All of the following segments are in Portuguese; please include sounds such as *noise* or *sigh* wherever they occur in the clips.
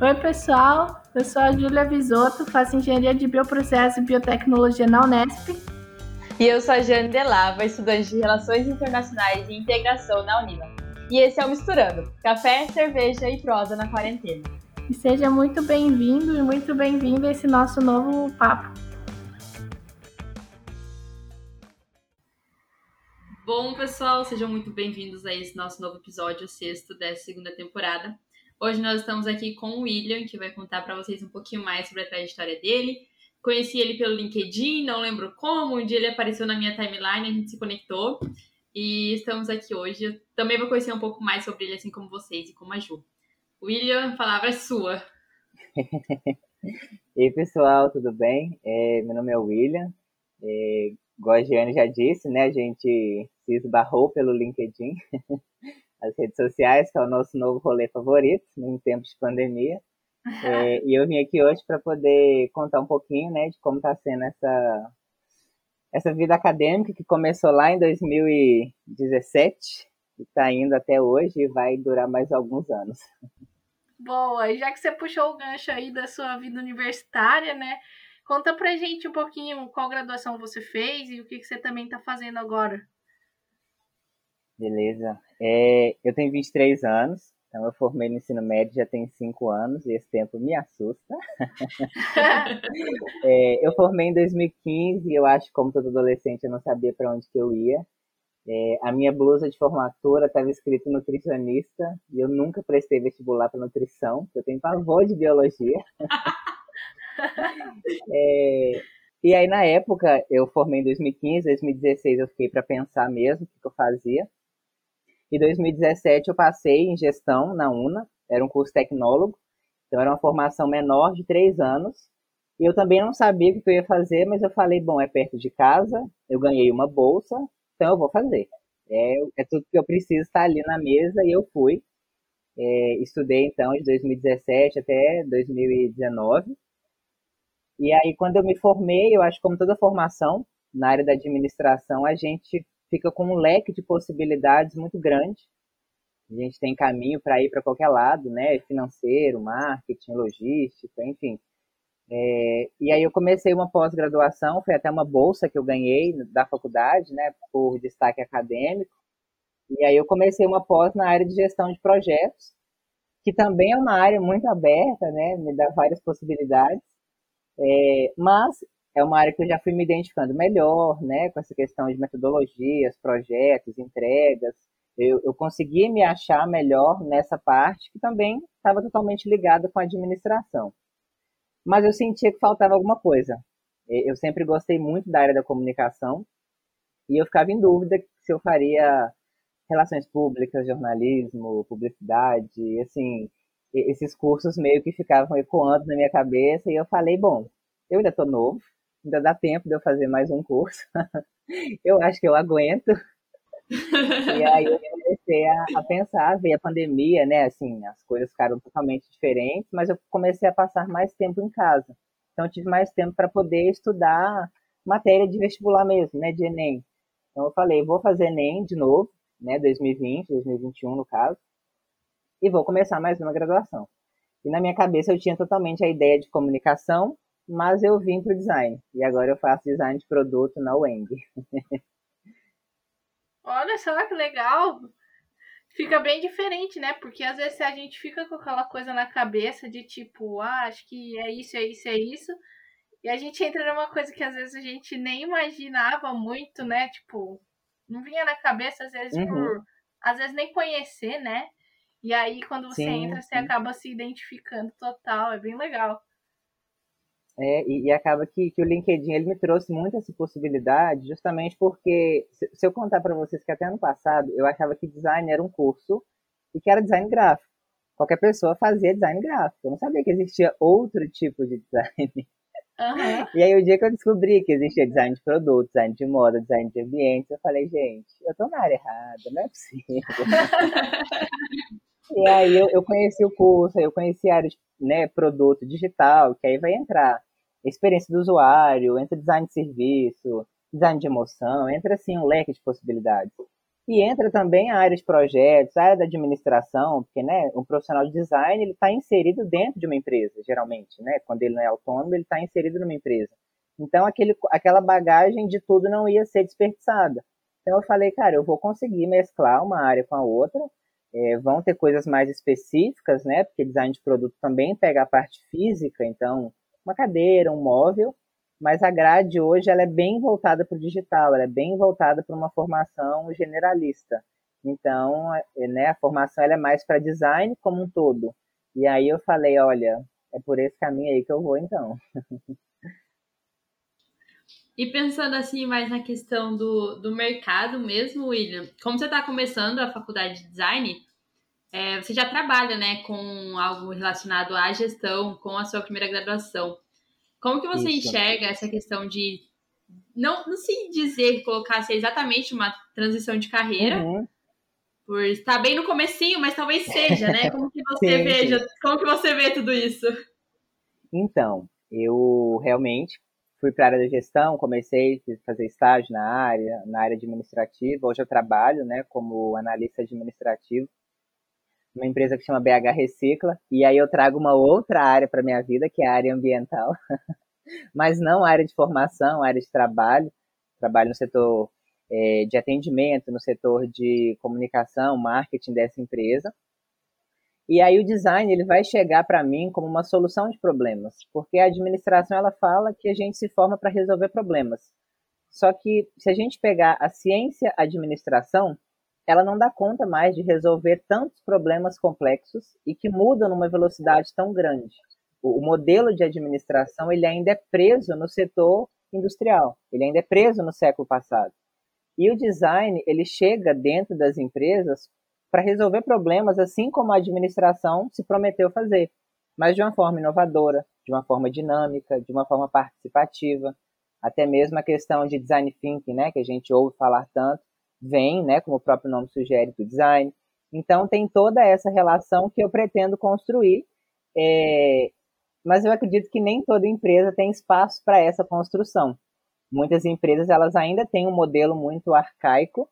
Oi, pessoal. Eu sou a Júlia Visoto, faço engenharia de bioprocesso e biotecnologia na Unesp. E eu sou a Jane Delava, estudante de Relações Internacionais e Integração na Unila. E esse é o Misturando, café, cerveja e prosa na quarentena. E seja muito bem-vindo e muito bem-vinda a esse nosso novo papo. Bom, pessoal, sejam muito bem-vindos a esse nosso novo episódio, sexto dessa segunda temporada. Hoje nós estamos aqui com o William, que vai contar para vocês um pouquinho mais sobre a trajetória dele. Conheci ele pelo LinkedIn, não lembro como, um dia ele apareceu na minha timeline, a gente se conectou e estamos aqui hoje. Eu também vou conhecer um pouco mais sobre ele, assim como vocês e como a Ju. William, a palavra é sua. *laughs* Ei, pessoal, tudo bem? É, meu nome é William. É, igual a Giane já disse, né, a gente se esbarrou pelo LinkedIn. *laughs* as redes sociais, que é o nosso novo rolê favorito em tempos de pandemia. *laughs* É, e eu vim aqui hoje para poder contar um pouquinho, né, de como está sendo essa essa vida acadêmica que começou lá em 2017 e está indo até hoje e vai durar mais alguns anos. Boa, e já que você puxou o gancho aí da sua vida universitária, né? Conta pra gente um pouquinho qual graduação você fez e o que, que você também está fazendo agora. Beleza. É, eu tenho 23 anos, então eu formei no ensino médio já tem 5 anos e esse tempo me assusta. *laughs* é, eu formei em 2015 e eu acho que como todo adolescente eu não sabia para onde que eu ia. É, a minha blusa de formatura estava escrito nutricionista e eu nunca prestei vestibular para nutrição, porque eu tenho pavor de biologia. *laughs* é, e aí, na época, eu formei em 2015, 2016 eu fiquei para pensar mesmo o que, que eu fazia. Em 2017 eu passei em gestão na UNA, era um curso tecnólogo, então era uma formação menor de três anos. E eu também não sabia o que eu ia fazer, mas eu falei, bom, é perto de casa, eu ganhei uma bolsa, então eu vou fazer. É, é tudo que eu preciso estar ali na mesa e eu fui. É, estudei então de 2017 até 2019. E aí quando eu me formei, eu acho que como toda formação na área da administração, a gente fica com um leque de possibilidades muito grande. A gente tem caminho para ir para qualquer lado, né? Financeiro, marketing, logística, enfim. É, e aí eu comecei uma pós-graduação, foi até uma bolsa que eu ganhei da faculdade, né? Por destaque acadêmico. E aí eu comecei uma pós na área de gestão de projetos, que também é uma área muito aberta, né? Me dá várias possibilidades. É, mas é uma área que eu já fui me identificando melhor, né, com essa questão de metodologias, projetos, entregas. Eu, eu consegui me achar melhor nessa parte que também estava totalmente ligada com a administração. Mas eu sentia que faltava alguma coisa. Eu sempre gostei muito da área da comunicação e eu ficava em dúvida se eu faria relações públicas, jornalismo, publicidade, assim, esses cursos meio que ficavam ecoando na minha cabeça e eu falei, bom, eu ainda estou novo, ainda dá tempo de eu fazer mais um curso. *laughs* eu acho que eu aguento. *laughs* e aí eu comecei a, a, pensar, ver a pandemia, né? Assim, as coisas ficaram totalmente diferentes, mas eu comecei a passar mais tempo em casa. Então tive mais tempo para poder estudar matéria de vestibular mesmo, né? De Enem. Então eu falei, vou fazer Enem de novo, né? 2020, 2021 no caso, e vou começar mais uma graduação. E na minha cabeça eu tinha totalmente a ideia de comunicação mas eu vim para o design. E agora eu faço design de produto na Weng. *laughs* Olha só que legal! Fica bem diferente, né? Porque às vezes a gente fica com aquela coisa na cabeça de tipo, ah, acho que é isso, é isso, é isso. E a gente entra numa coisa que às vezes a gente nem imaginava muito, né? Tipo, não vinha na cabeça, às vezes, uhum. por. Às vezes nem conhecer, né? E aí, quando você sim, entra, você sim. acaba se identificando total. É bem legal. É, e, e, acaba que, que o LinkedIn ele me trouxe muito essa possibilidade, justamente porque, se, se eu contar para vocês que até ano passado eu achava que design era um curso e que era design gráfico. Qualquer pessoa fazia design gráfico. Eu não sabia que existia outro tipo de design. Uhum. E aí, o dia que eu descobri que existia design de produto, design de moda, design de ambiente, eu falei, gente, eu tô na área errada, não é possível. *laughs* e aí, eu, eu conheci o curso, eu conheci a área de né, produto digital, que aí vai entrar experiência do usuário, entra design de serviço, design de emoção, entra assim um leque de possibilidades. E entra também a área de projetos, a área da administração, porque né, um profissional de design ele está inserido dentro de uma empresa, geralmente, né? Quando ele não é autônomo, ele está inserido numa empresa. Então aquele, aquela bagagem de tudo não ia ser desperdiçada. Então eu falei, cara, eu vou conseguir mesclar uma área com a outra. É, vão ter coisas mais específicas, né? Porque design de produto também pega a parte física, então uma cadeira, um móvel, mas a grade hoje ela é bem voltada para o digital, ela é bem voltada para uma formação generalista. Então, é, né, a formação ela é mais para design como um todo. E aí eu falei, olha, é por esse caminho aí que eu vou então. E pensando assim mais na questão do, do mercado mesmo, William, como você está começando a faculdade de design, é, você já trabalha né, com algo relacionado à gestão, com a sua primeira graduação. Como que você Isso. enxerga essa questão de não, não se dizer colocar se é exatamente uma transição de carreira, uhum. por estar bem no comecinho, mas talvez seja, né? *laughs* Como que você sim, veja, sim. como que você vê tudo isso? Então, eu realmente fui para a área da gestão, comecei a fazer estágio na área, na área administrativa. Hoje eu trabalho, né, como analista administrativo uma empresa que chama BH Recicla, e aí eu trago uma outra área para minha vida, que é a área ambiental, *laughs* mas não área de formação, área de trabalho. Trabalho no setor é, de atendimento, no setor de comunicação, marketing dessa empresa. E aí o design ele vai chegar para mim como uma solução de problemas, porque a administração ela fala que a gente se forma para resolver problemas. Só que se a gente pegar a ciência administração, ela não dá conta mais de resolver tantos problemas complexos e que mudam numa velocidade tão grande. O, o modelo de administração ele ainda é preso no setor industrial, ele ainda é preso no século passado. E o design ele chega dentro das empresas para resolver problemas assim como a administração se prometeu fazer, mas de uma forma inovadora, de uma forma dinâmica, de uma forma participativa, até mesmo a questão de design thinking, né, que a gente ouve falar tanto, vem, né, como o próprio nome sugere, do design. Então tem toda essa relação que eu pretendo construir, é, mas eu acredito que nem toda empresa tem espaço para essa construção. Muitas empresas elas ainda têm um modelo muito arcaico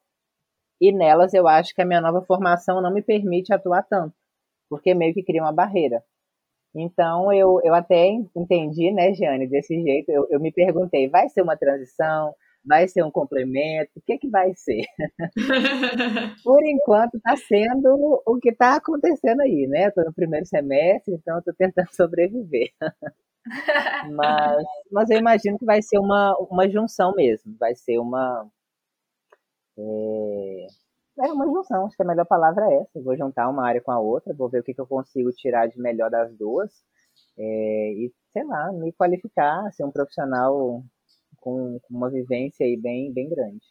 e nelas eu acho que a minha nova formação não me permite atuar tanto, porque meio que cria uma barreira. Então eu, eu até entendi, né, Jane, desse jeito. Eu, eu me perguntei, vai ser uma transição? Vai ser um complemento? O que, que vai ser? *laughs* Por enquanto está sendo o que está acontecendo aí, né? Estou no primeiro semestre, então estou tentando *laughs* sobreviver. mas, mas eu imagino que vai ser uma, uma junção mesmo, vai ser uma. É, é uma junção, acho que a melhor palavra é essa. vou juntar uma área com a outra, vou ver o que, que eu consigo tirar de melhor das duas. É, e, sei lá, me qualificar, ser um profissional com, uma vivência aí bem, bem grande.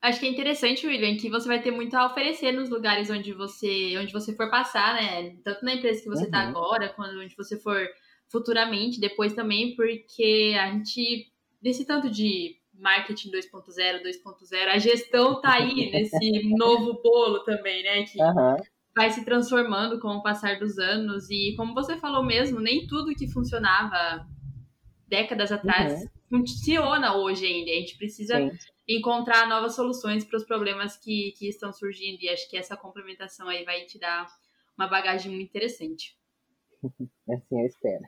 Acho que é interessante, William, que você vai ter muito a oferecer nos lugares onde você, onde você for passar, né? Tanto na empresa que você está uhum. agora, quanto onde você for futuramente, depois também, porque a gente, desse tanto de marketing 2.0, 2.0, a gestão tá aí *laughs* nesse novo bolo também, né? Que uhum. vai se transformando com o passar dos anos. E como você falou mesmo, nem tudo que funcionava décadas atrás uhum funciona hoje ainda. A gente precisa Sim. encontrar novas soluções para os problemas que, que estão surgindo. E acho que essa complementação aí vai te dar uma bagagem muito interessante. *laughs* Assim eu espero.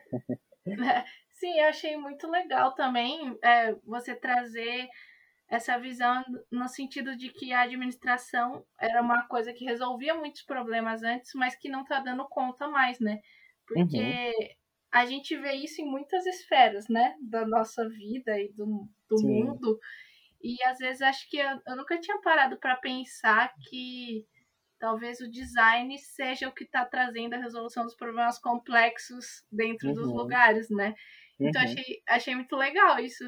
*laughs* Sim, eu achei muito legal também é, você trazer essa visão no sentido de que a administração era uma coisa que resolvia muitos problemas antes, mas que não está dando conta mais, né? Porque uhum a gente vê isso em muitas esferas, né? Da nossa vida e do, do mundo. E às vezes acho que eu, eu nunca tinha parado para pensar que talvez o design seja o que está trazendo a resolução dos problemas complexos dentro uhum. dos lugares, né? Então uhum. achei, achei muito legal isso.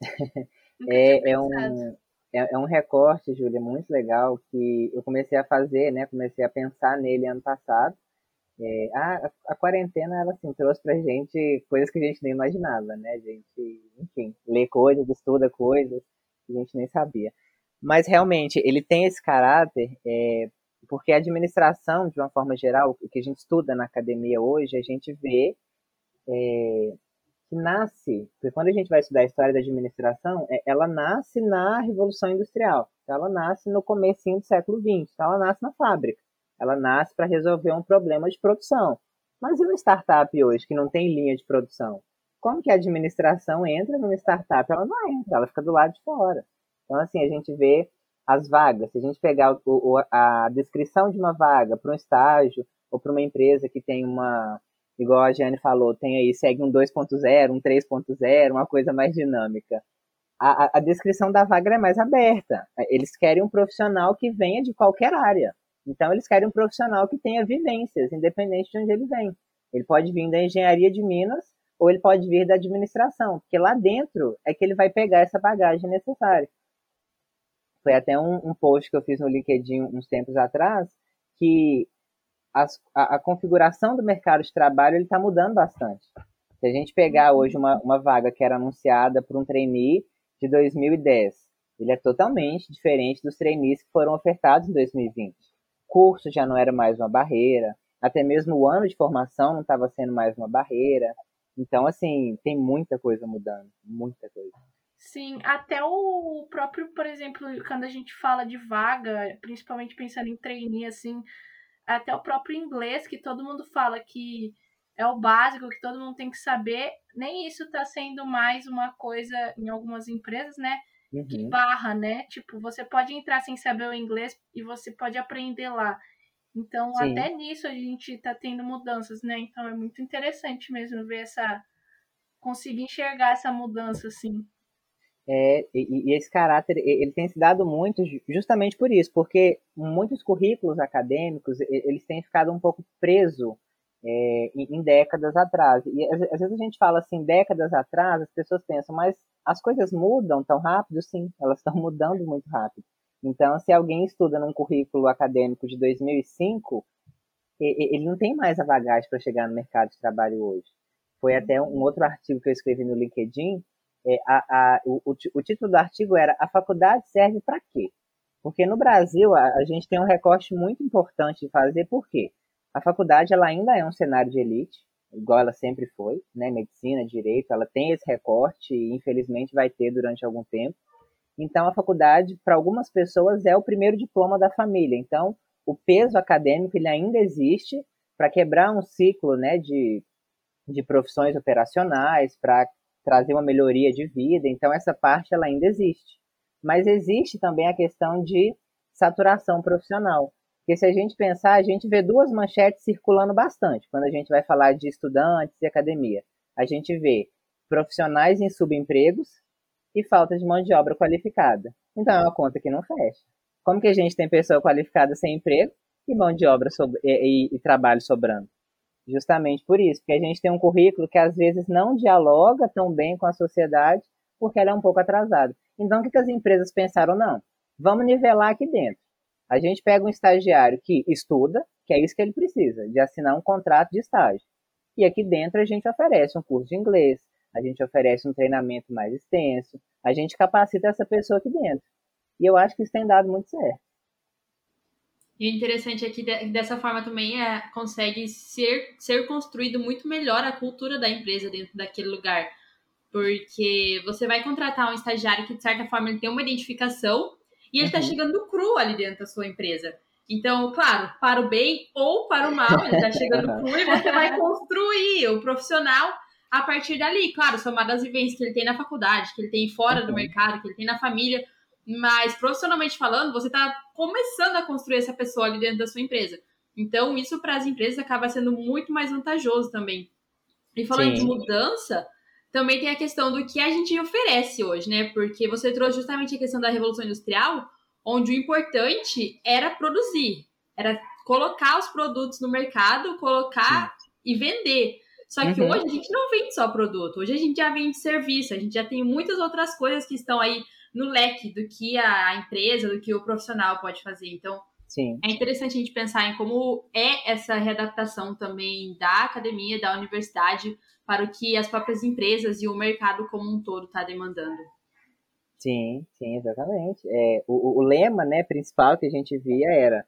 *laughs* é, é, um, é, é, um recorte, Júlia, muito legal que eu comecei a fazer, né? Comecei a pensar nele ano passado. É, a, a quarentena, ela assim, trouxe pra gente coisas que a gente nem imaginava, né? A gente, enfim, lê coisas, estuda coisas que a gente nem sabia. Mas realmente, ele tem esse caráter, é, porque a administração, de uma forma geral, o que a gente estuda na academia hoje, a gente vê é, que nasce, porque quando a gente vai estudar a história da administração, é, ela nasce na Revolução Industrial, ela nasce no comecinho do século XX, ela nasce na fábrica, ela nasce para resolver um problema de produção. Mas e uma startup hoje que não tem linha de produção? Como que a administração entra numa startup? Ela não entra, ela fica do lado de fora. Então, assim, a gente vê as vagas. Se a gente pegar o, o, a descrição de uma vaga para um estágio ou para uma empresa que tem uma, igual a Jane falou, tem aí, segue um 2.0, um 3.0, uma coisa mais dinâmica. A, a, a, descrição da vaga é mais aberta. Eles querem um profissional que venha de qualquer área. Então, eles querem um profissional que tenha vivências, independente de onde ele vem. Ele pode vir da engenharia de Minas ou ele pode vir da administração, porque lá dentro é que ele vai pegar essa bagagem necessária. Foi até um, um post que eu fiz no LinkedIn uns tempos atrás, que as, a, a, configuração do mercado de trabalho está mudando bastante. Se a gente pegar hoje uma, uma vaga que era anunciada por um trainee de 2010, ele é totalmente diferente dos trainees que foram ofertados em 2020. Curso já não era mais uma barreira, até mesmo o ano de formação não estava sendo mais uma barreira. Então, assim, tem muita coisa mudando, muita coisa. Sim, até o próprio, por exemplo, quando a gente fala de vaga, principalmente pensando em trainee, assim, até o próprio inglês, que todo mundo fala que é o básico, que todo mundo tem que saber, nem isso está sendo mais uma coisa em algumas empresas, né? Uhum. Que barra, né? Tipo, você pode entrar sem saber o inglês e você pode aprender lá. Então, Sim. até nisso a gente está tendo mudanças, né? Então, é muito interessante mesmo ver essa. conseguir enxergar essa mudança, assim. É, e, e, esse caráter ele tem se dado muito justamente por isso, porque muitos currículos acadêmicos eles têm ficado um pouco presos é, em, décadas atrás. E às, vezes a gente fala assim, décadas atrás, as pessoas pensam, mas as coisas mudam tão rápido? Sim, elas estão *laughs* mudando muito rápido. Então, se alguém estuda num currículo acadêmico de 2005, ele não tem mais a bagagem para chegar no mercado de trabalho hoje. Foi até um outro artigo que eu escrevi no LinkedIn é, a, a, o, o, título do artigo era A faculdade serve para quê? Porque no Brasil a, a, gente tem um recorte muito importante de fazer, por quê? A faculdade ela ainda é um cenário de elite, igual ela sempre foi, né? Medicina, direito, ela tem esse recorte e infelizmente vai ter durante algum tempo. Então a faculdade, para algumas pessoas, é o primeiro diploma da família. Então o peso acadêmico ele ainda existe para quebrar um ciclo né, de, de profissões operacionais, para trazer uma melhoria de vida, então essa parte ela ainda existe. Mas existe também a questão de saturação profissional. Porque se a gente pensar, a gente vê duas manchetes circulando bastante quando a gente vai falar de estudantes e academia. A gente vê profissionais em subempregos e falta de mão de obra qualificada. Então é uma conta que não fecha. Como que a gente tem pessoa qualificada sem emprego e mão de obra e, e, e trabalho sobrando? Justamente por isso, porque a gente tem um currículo que às vezes não dialoga tão bem com a sociedade, porque ela é um pouco atrasada. Então, o que, que as empresas pensaram? Não, vamos nivelar aqui dentro. A gente pega um estagiário que estuda, que é isso que ele precisa, de assinar um contrato de estágio. E aqui dentro a gente oferece um curso de inglês, a gente oferece um treinamento mais extenso, a gente capacita essa pessoa aqui dentro. E eu acho que isso tem dado muito certo. E o interessante é que dessa forma também é, consegue ser, ser construído muito melhor a cultura da empresa dentro daquele lugar. Porque você vai contratar um estagiário que, de certa forma, ele tem uma identificação e ele está uhum. chegando cru ali dentro da sua empresa. Então, claro, para o bem ou para o mal, ele está chegando cru e você vai *laughs* construir o profissional a partir dali. Claro, somado às vivências que ele tem na faculdade, que ele tem fora uhum. do mercado, que ele tem na família mas profissionalmente falando, você está começando a construir essa pessoa ali dentro da sua empresa. Então, isso para as empresas acaba sendo muito mais vantajoso também. E falando Sim. de mudança, também tem a questão do que a gente oferece hoje, né? Porque você trouxe justamente a questão da revolução industrial, onde o importante era produzir, era colocar os produtos no mercado, colocar Sim. e vender. Só que uhum. hoje a gente não vende só produto, hoje a gente já vende serviço, a gente já tem muitas outras coisas que estão aí no leque do que a empresa, do que o profissional pode fazer. Então, Sim. é interessante a gente pensar em como é essa readaptação também da academia, da universidade, para o que as próprias empresas e o mercado como um todo está demandando. Sim, sim, exatamente. É, o, o lema né, principal que a gente via era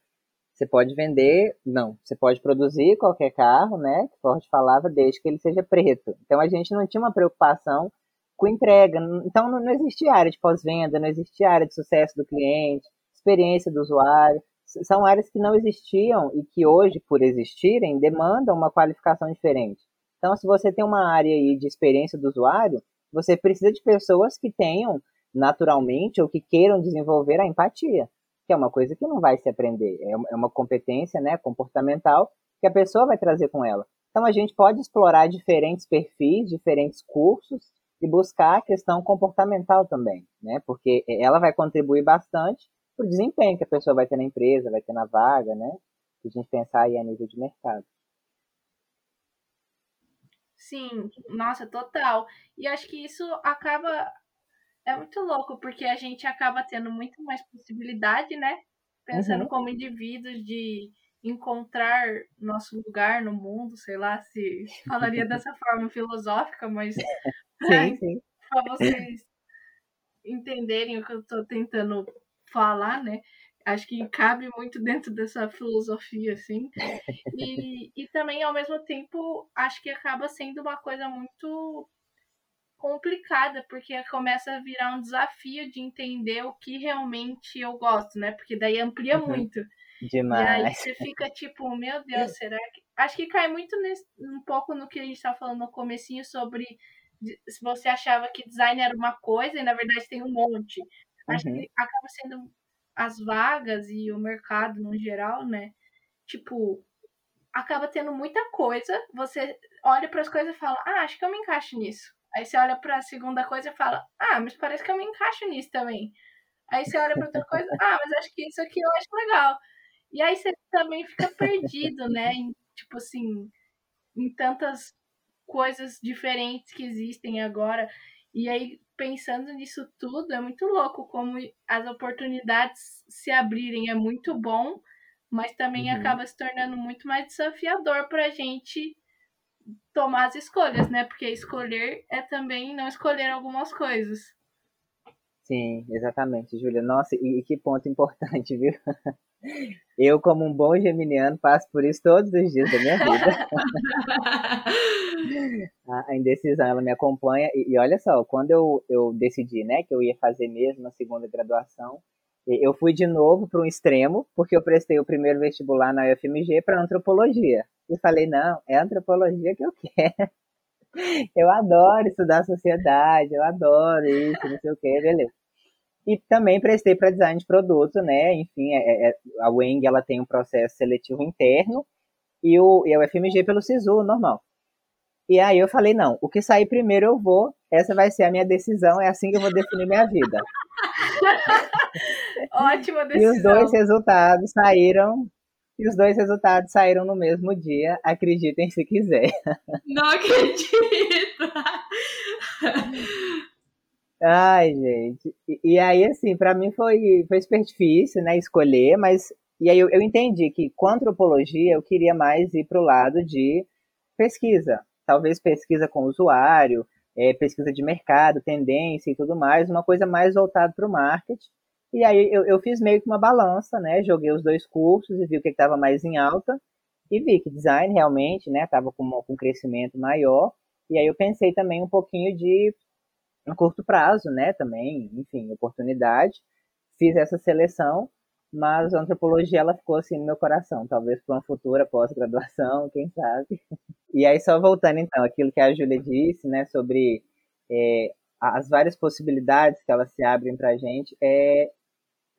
Você pode vender, não, você pode produzir qualquer carro, né? Que Ford falava, desde que ele seja preto. Então a gente não tinha uma preocupação com entrega. Então não existia área de pós-venda, não existia área de sucesso do cliente, experiência do usuário. São áreas que não existiam e que hoje, por existirem, demandam uma qualificação diferente. Então, se você tem uma área aí de experiência do usuário, você precisa de pessoas que tenham naturalmente ou que queiram desenvolver a empatia, que é uma coisa que não vai se aprender, é, é uma competência né, comportamental que a pessoa vai trazer com ela. Então a gente pode explorar diferentes perfis, diferentes cursos e buscar a questão comportamental também, né? Porque ela vai contribuir bastante para o desempenho que a pessoa vai ter na empresa, vai ter na vaga, né? Se a gente pensar aí a nível de mercado. Sim, nossa, total. E acho que isso acaba é muito louco, porque a gente acaba tendo muito mais possibilidade, né? Pensando uhum. como indivíduos de encontrar nosso lugar no mundo, sei lá se *laughs* falaria dessa forma filosófica, mas *laughs* para vocês entenderem o que eu estou tentando falar, né? Acho que cabe muito dentro dessa filosofia, assim. E, e também, ao mesmo tempo, acho que acaba sendo uma coisa muito complicada, porque começa a virar um desafio de entender o que realmente eu gosto, né? Porque daí amplia uhum. muito. Demais. E aí você fica *laughs* tipo, meu Deus, será que. Acho que cai muito nesse, um pouco no que a gente estava falando no comecinho sobre se você achava que design era uma coisa e na verdade tem um monte. Acho uhum. que acaba sendo as vagas e o mercado no geral, né? Tipo, acaba tendo muita coisa. Você olha para as coisas e fala, ah, acho que eu me encaixo nisso. Aí você olha para a segunda coisa e fala, ah, mas parece que eu me encaixo nisso também. Aí você olha para outra coisa, ah, mas acho que isso aqui eu acho legal. E aí você também fica perdido, né? Em, tipo assim, em tantas coisas diferentes que existem agora. E aí, pensando nisso tudo, é muito louco como as oportunidades se abrirem. É muito bom, mas também uhum. acaba se tornando muito mais desafiador para a gente tomar as escolhas, né? Porque escolher é também não escolher algumas coisas. Sim, exatamente, Júlia. Nossa, e, que ponto importante, *laughs* viu? Eu, como um bom geminiano, passo por isso todos os dias da minha vida. *laughs* a indecisão, ela me acompanha. E, e, olha só, quando eu, eu decidi, né, que eu ia fazer mesmo a segunda graduação, eu fui de novo para um extremo, porque eu prestei o primeiro vestibular na UFMG para antropologia. E falei, não, é antropologia que eu quero. *laughs* Eu adoro estudar sociedade, eu adoro isso, não sei o que, beleza. E também prestei para design de produto, né? Enfim, é, é, a Weng ela tem um processo seletivo interno e o, e o FMG pelo SISU, normal. E aí eu falei, não, o que sair primeiro eu vou, essa vai ser a minha decisão, é assim que eu vou definir minha vida. *laughs* Ótima decisão. E os dois resultados saíram e os dois resultados saíram no mesmo dia, acreditem se quiser. Não acredito! Ai, gente. E, e, aí, assim, para mim foi, foi super difícil, né, escolher, mas. E aí eu, eu entendi que com antropologia eu queria mais ir para o lado de pesquisa. Talvez pesquisa com usuário, é, pesquisa de mercado, tendência e tudo mais, uma coisa mais voltada para o marketing. E aí eu, eu fiz meio que uma balança, né? Joguei os dois cursos e vi o que estava mais em alta. E vi que design realmente, né, estava com, com um crescimento maior. E aí eu pensei também um pouquinho de um curto prazo, né, também, enfim, oportunidade. Fiz essa seleção, mas a antropologia ela ficou assim no meu coração, talvez para uma futura pós-graduação, quem sabe. *laughs* E aí só voltando então, aquilo que a Júlia disse, né, sobre é, as várias possibilidades que elas se abrem para a gente, é,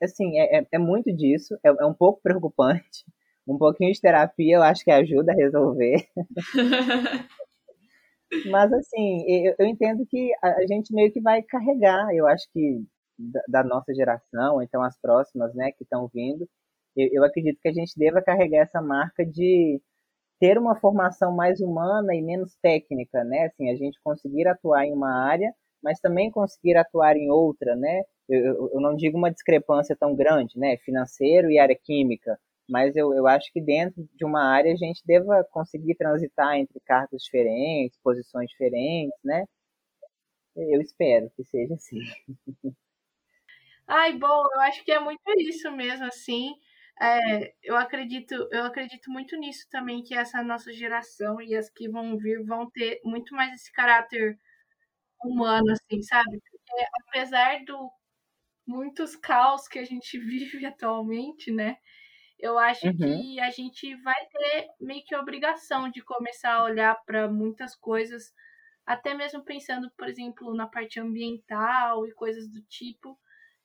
assim, é, é, é muito disso, é, é, um pouco preocupante. Um pouquinho de terapia eu acho que ajuda a resolver. *laughs* Mas, assim, eu, eu, entendo que a, gente meio que vai carregar, eu acho que da, da nossa geração, então as próximas, né, que estão vindo, eu, eu acredito que a gente deva carregar essa marca de ter uma formação mais humana e menos técnica, né? Assim, a gente conseguir atuar em uma área, mas também conseguir atuar em outra, né? eu, eu não digo uma discrepância tão grande, né? Financeiro e área química, mas eu, eu acho que dentro de uma área a gente deva conseguir transitar entre cargos diferentes, posições diferentes, né? Eu espero que seja assim. Ai, bom, eu acho que é muito isso mesmo, assim. É, eu acredito, eu acredito muito nisso também, que essa nossa geração e as que vão vir vão ter muito mais esse caráter humano, assim, sabe? Porque apesar do muitos caos que a gente *laughs* vive atualmente, né? Eu acho uhum. que a gente vai ter meio que obrigação de começar a olhar para muitas coisas, até mesmo pensando, por exemplo, na parte ambiental e coisas do tipo,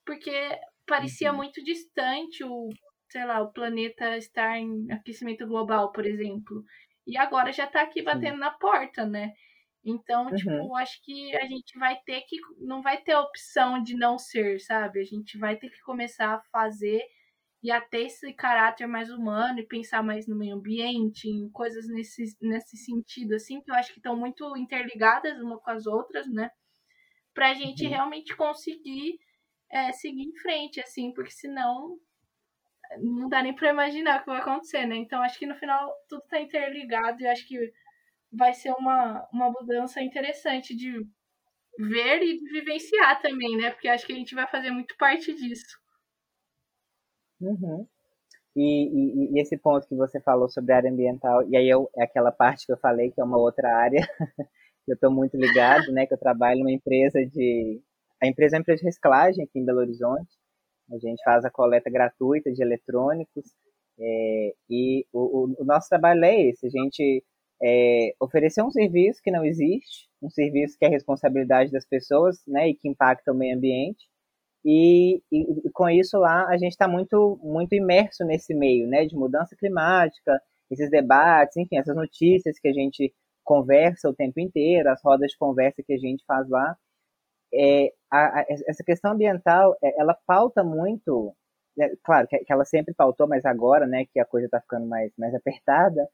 porque parecia uhum. muito distante o, sei lá, o planeta estar em aquecimento global, por exemplo. E agora já está aqui batendo Sim. na porta, né? Então, tipo, uhum. tipo, acho que a gente vai ter que. Não vai ter opção de não ser, sabe? A gente vai ter que começar a fazer e a ter esse caráter mais humano e pensar mais no meio ambiente, em coisas nesse, nesse sentido, assim, que eu acho que estão muito interligadas uma com as outras, né? Pra gente uhum. realmente conseguir é, seguir em frente, assim, porque senão não dá nem pra imaginar o que vai acontecer, né? Então acho que no final tudo tá interligado e acho que vai ser uma, uma mudança interessante de ver e de vivenciar também, né? Porque acho que a gente vai fazer muito parte disso. Uhum. E, e, e, esse ponto que você falou sobre a área ambiental, e aí eu, é aquela parte que eu falei, que é uma outra área, que *laughs* eu estou muito ligado, né? Que eu trabalho numa empresa de. A empresa é uma empresa de reciclagem aqui em Belo Horizonte. A gente faz a coleta gratuita de eletrônicos. É, e o, o, o nosso trabalho é esse, a gente é, oferecer um serviço que não existe, um serviço que é responsabilidade das pessoas, né, e que impacta o meio ambiente. E, e, com isso lá a gente está muito muito imerso nesse meio, né, de mudança climática, esses debates, enfim, essas notícias que a gente conversa o tempo inteiro, as rodas de conversa que a gente faz lá. É, a, a, essa questão ambiental, é, ela pauta muito, é, claro que, que, ela sempre pautou, mas agora, né, que a coisa está ficando mais, mais apertada,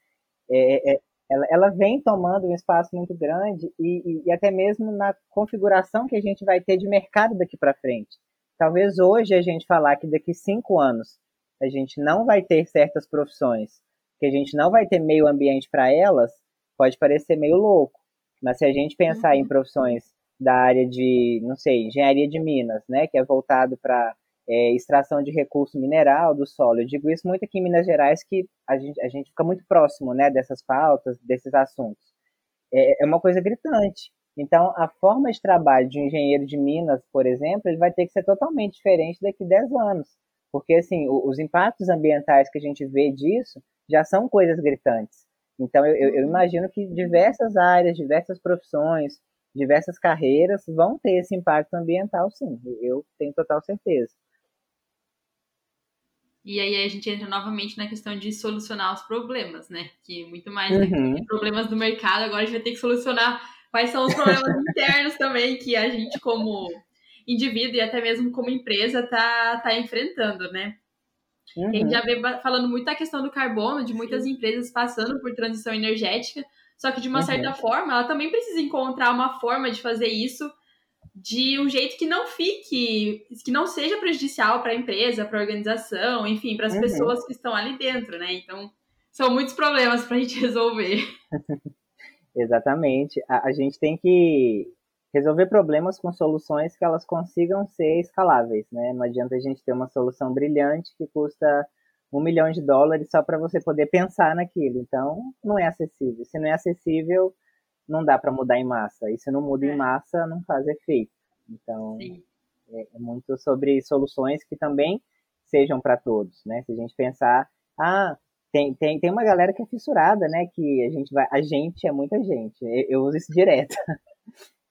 é, é, ela, ela vem tomando um espaço muito grande e, e, e, até mesmo na configuração que a gente vai ter de mercado daqui para frente. Talvez hoje a gente falar que daqui cinco anos a gente não vai ter certas profissões, que a gente não vai ter meio ambiente para elas, pode parecer meio louco. Mas se a gente pensar uhum. em profissões da área de, não sei, engenharia de minas, né, que é voltado para é, extração de recurso mineral do solo. Eu digo isso muito aqui em Minas Gerais, que a gente, a gente fica muito próximo né, dessas pautas, desses assuntos. É, é uma coisa gritante. Então, a forma de trabalho de um engenheiro de Minas, por exemplo, ele vai ter que ser totalmente diferente daqui a 10 anos. Porque, assim, os impactos ambientais que a gente vê disso já são coisas gritantes. Então, eu, eu imagino que diversas áreas, diversas profissões, diversas carreiras vão ter esse impacto ambiental, sim. Eu tenho total certeza. E aí a gente entra novamente na questão de solucionar os problemas, né? Que muito mais uhum. problemas do mercado, agora a gente vai ter que solucionar quais são os problemas internos também que a gente, como indivíduo e até mesmo como empresa, tá, tá enfrentando, né? Uhum. A gente já vê falando muito da questão do carbono, de muitas Sim. empresas passando por transição energética, só que de uma uhum. certa forma, ela também precisa encontrar uma forma de fazer isso de um jeito que não fique, que não seja prejudicial para a empresa, para a organização, enfim, para as uhum. pessoas que estão ali dentro, né? Então, são muitos problemas para a gente *laughs* resolver. *laughs* Exatamente. A, a, gente tem que resolver problemas com soluções que elas consigam ser escaláveis, né? Não adianta a gente ter uma solução brilhante que custa um milhão de dólares só para você poder pensar naquilo. Então, não é acessível. Se não é acessível, não dá para mudar em massa. E se não muda é. em massa, não faz efeito. Então, é, é, muito sobre soluções que também sejam para todos, né? Se a gente pensar, ah, tem, tem, tem uma galera que é fissurada, né? Que a gente vai, a gente é muita gente. Eu, eu uso isso *laughs* direto.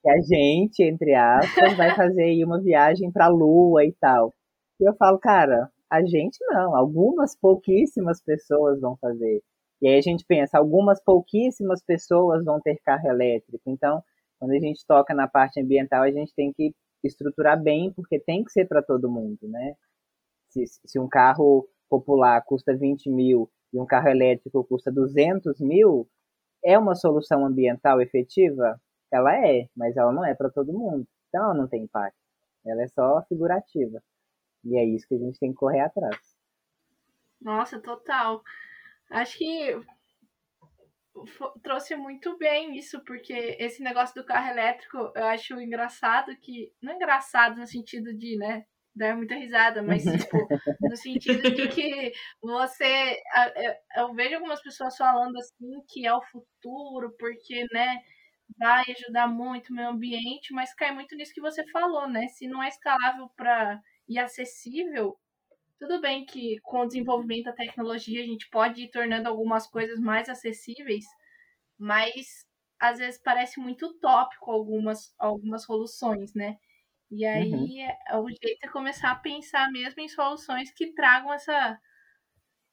que a gente, entre aspas, vai fazer aí uma viagem para a Lua e tal. E eu falo, cara, a gente não. Algumas pouquíssimas pessoas vão fazer. E aí a gente pensa, algumas pouquíssimas pessoas vão ter carro elétrico. Então, quando a gente toca na parte ambiental, a gente tem que estruturar bem, porque tem que ser para todo mundo, né? Se, se um carro popular custa 20 mil e um carro elétrico custa 200 mil, é uma solução ambiental efetiva? Ela é, mas ela não é para todo mundo. Então, ela não tem impacto. Ela é só figurativa. E é isso que a gente tem que correr atrás. Nossa, total. Acho que trouxe muito bem isso, porque esse negócio do carro elétrico eu acho engraçado que. Não engraçado no sentido de, né? Dar muita risada, mas tipo, no sentido de que você. Eu vejo algumas pessoas falando assim que é o futuro, porque, né, vai ajudar muito o meio ambiente, mas cai muito nisso que você falou, né? Se não é escalável para e acessível, tudo bem que com o desenvolvimento da tecnologia a gente pode ir tornando algumas coisas mais acessíveis, mas às vezes parece muito utópico algumas, algumas soluções, né? E aí uhum. o jeito é começar a pensar mesmo em soluções que tragam essa,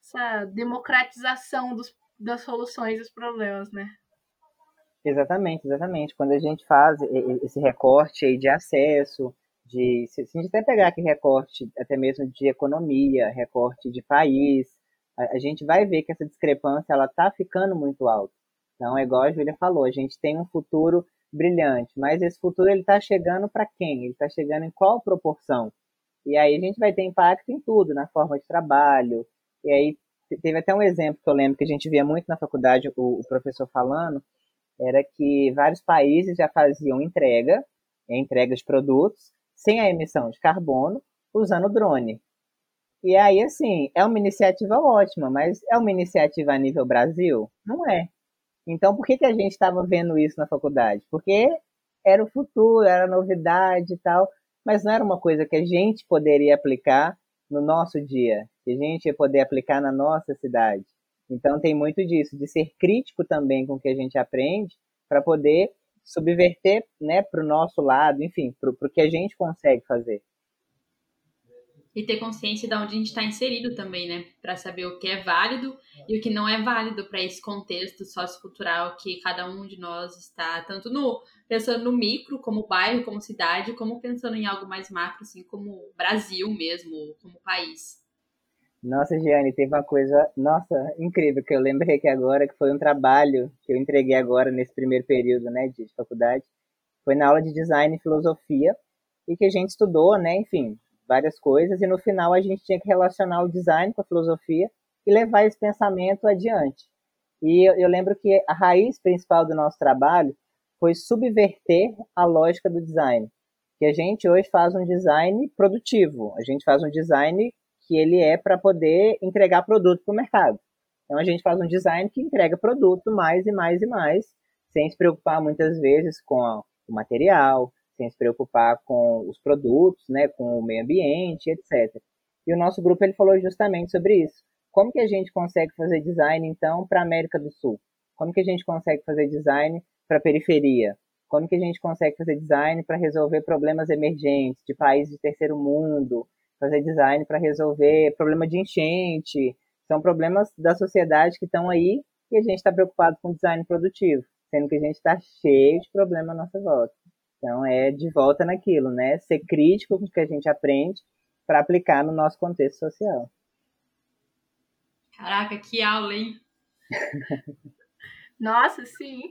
essa democratização dos, das soluções dos problemas, né? Exatamente, exatamente. Quando a gente faz esse recorte aí de acesso, de se a gente até pegar aqui recorte até mesmo de economia, recorte de país, a, a gente vai ver que essa discrepância ela está ficando muito alta. Então, é igual a Júlia falou, a gente tem um futuro brilhante, mas esse futuro ele está chegando para quem? Ele está chegando em qual proporção? E aí a gente vai ter impacto em tudo, na forma de trabalho. E aí teve até um exemplo que eu lembro que a gente via muito na faculdade o, o professor falando, era que vários países já faziam entrega, entrega de produtos, sem a emissão de carbono, usando drone. E aí, assim, é uma iniciativa ótima, mas é uma iniciativa a nível Brasil? Não é. Então, por que, que a gente estava vendo isso na faculdade? Porque era o futuro, era novidade e tal, mas não era uma coisa que a gente poderia aplicar no nosso dia, que a gente ia poder aplicar na nossa cidade. Então, tem muito disso, de ser crítico também com o que a gente aprende, para poder subverter né, para o nosso lado, enfim, para o que a gente consegue fazer. E ter consciência de onde a gente está inserido também, né? Para saber o que é válido e o que não é válido para esse contexto sociocultural que cada um de nós está, tanto no pensando no micro, como bairro, como cidade, como pensando em algo mais macro, assim, como Brasil mesmo, como país. Nossa, Giane, teve uma coisa, nossa, incrível, que eu lembrei aqui agora, que foi um trabalho que eu entreguei agora nesse primeiro período, né, de faculdade. Foi na aula de design e filosofia, e que a gente estudou, né, enfim, várias coisas, e no final a gente tinha que relacionar o design com a filosofia e levar esse pensamento adiante. E eu, eu lembro que a raiz principal do nosso trabalho foi subverter a lógica do design. Que a gente hoje faz um design produtivo, a gente faz um design que ele é para poder entregar produto para o mercado. Então a gente faz um design que entrega produto mais e mais e mais, sem se preocupar muitas vezes com o material, sem se preocupar com os produtos, né, com o meio ambiente, etc. E o nosso grupo ele falou justamente sobre isso. Como que a gente consegue fazer design então para a América do Sul? Como que a gente consegue fazer design para a periferia? Como que a gente consegue fazer design para resolver problemas emergentes de países de terceiro mundo, fazer design para resolver problema de enchente. São problemas da sociedade que estão aí e a gente está preocupado com design produtivo, sendo que a gente está cheio de problema à nossa volta. Então é de volta naquilo, né? Ser crítico com o que a gente aprende para aplicar no nosso contexto social. Caraca, que aula, hein? *laughs* Nossa, sim.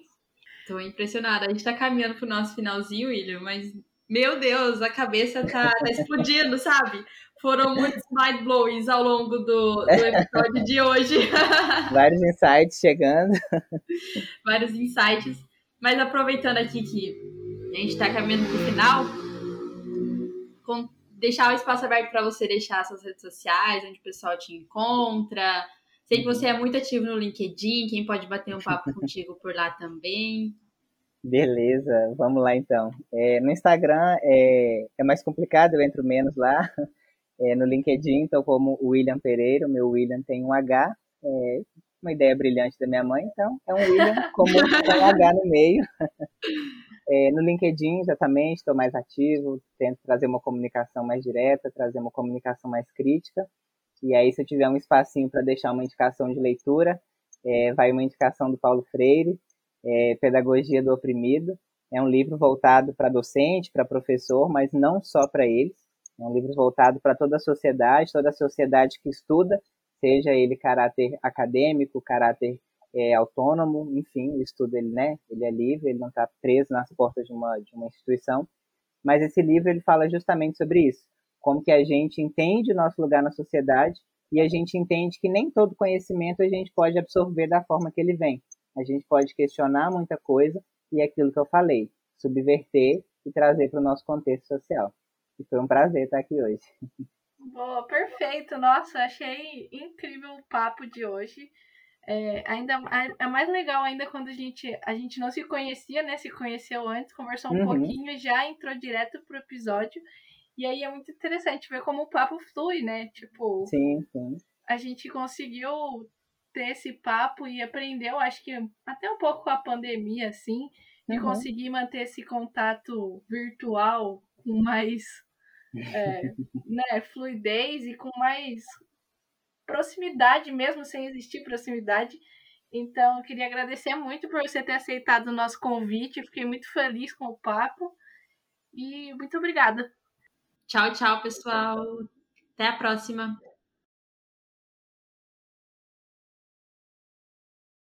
Tô impressionada. A gente tá caminhando pro nosso finalzinho, William, mas meu Deus, a cabeça tá, tá explodindo, sabe? Foram muitos mind blowings ao longo do, do episódio de hoje. *laughs* Vários insights chegando. Vários insights. Mas aproveitando aqui que a gente está caminhando para o final, com, deixar o espaço aberto para você deixar suas redes sociais, onde o pessoal te encontra. Sei que você é muito ativo no LinkedIn, quem pode bater um papo *laughs* contigo por lá também. Beleza, vamos lá então. É, no Instagram é, é mais complicado, eu entro menos lá. *laughs* É, no LinkedIn, então como William Pereira, o meu William tem um H, é, uma ideia brilhante da minha mãe, então é um William *laughs* com um H no meio. É, no LinkedIn, exatamente, estou mais ativo, tento trazer uma comunicação mais direta, trazer uma comunicação mais crítica. E aí, se eu tiver um espacinho para deixar uma indicação de leitura, é, vai uma indicação do Paulo Freire, é, Pedagogia do Oprimido. É um livro voltado para docente, para professor, mas não só para eles. É um livro voltado para toda a sociedade, toda a sociedade que estuda, seja ele caráter acadêmico, caráter é, autônomo, enfim, o estudo ele, né, ele é livre, ele não está preso nas portas de uma, de uma instituição. Mas esse livro ele fala justamente sobre isso, como que a gente entende o nosso lugar na sociedade e a gente entende que nem todo conhecimento a gente pode absorver da forma que ele vem a gente pode questionar muita coisa e é aquilo que eu falei, subverter e trazer para o nosso contexto social. E foi um prazer estar aqui hoje. Boa, perfeito. Nossa, achei incrível o papo de hoje. É, ainda é mais legal ainda quando a gente a gente não se conhecia, né? Se conheceu antes, conversou um uhum. pouquinho e já entrou direto pro episódio. E aí é muito interessante ver como o papo flui, né? Tipo, sim, sim. a gente conseguiu ter esse papo e aprendeu, acho que até um pouco com a pandemia, assim, de uhum. conseguir manter esse contato virtual com mais é, *laughs* né, fluidez e com mais proximidade mesmo, sem existir proximidade. Então, eu queria agradecer muito por você ter aceitado o nosso convite. fiquei muito feliz com o papo. E muito obrigada. Tchau, tchau, pessoal. Até a próxima.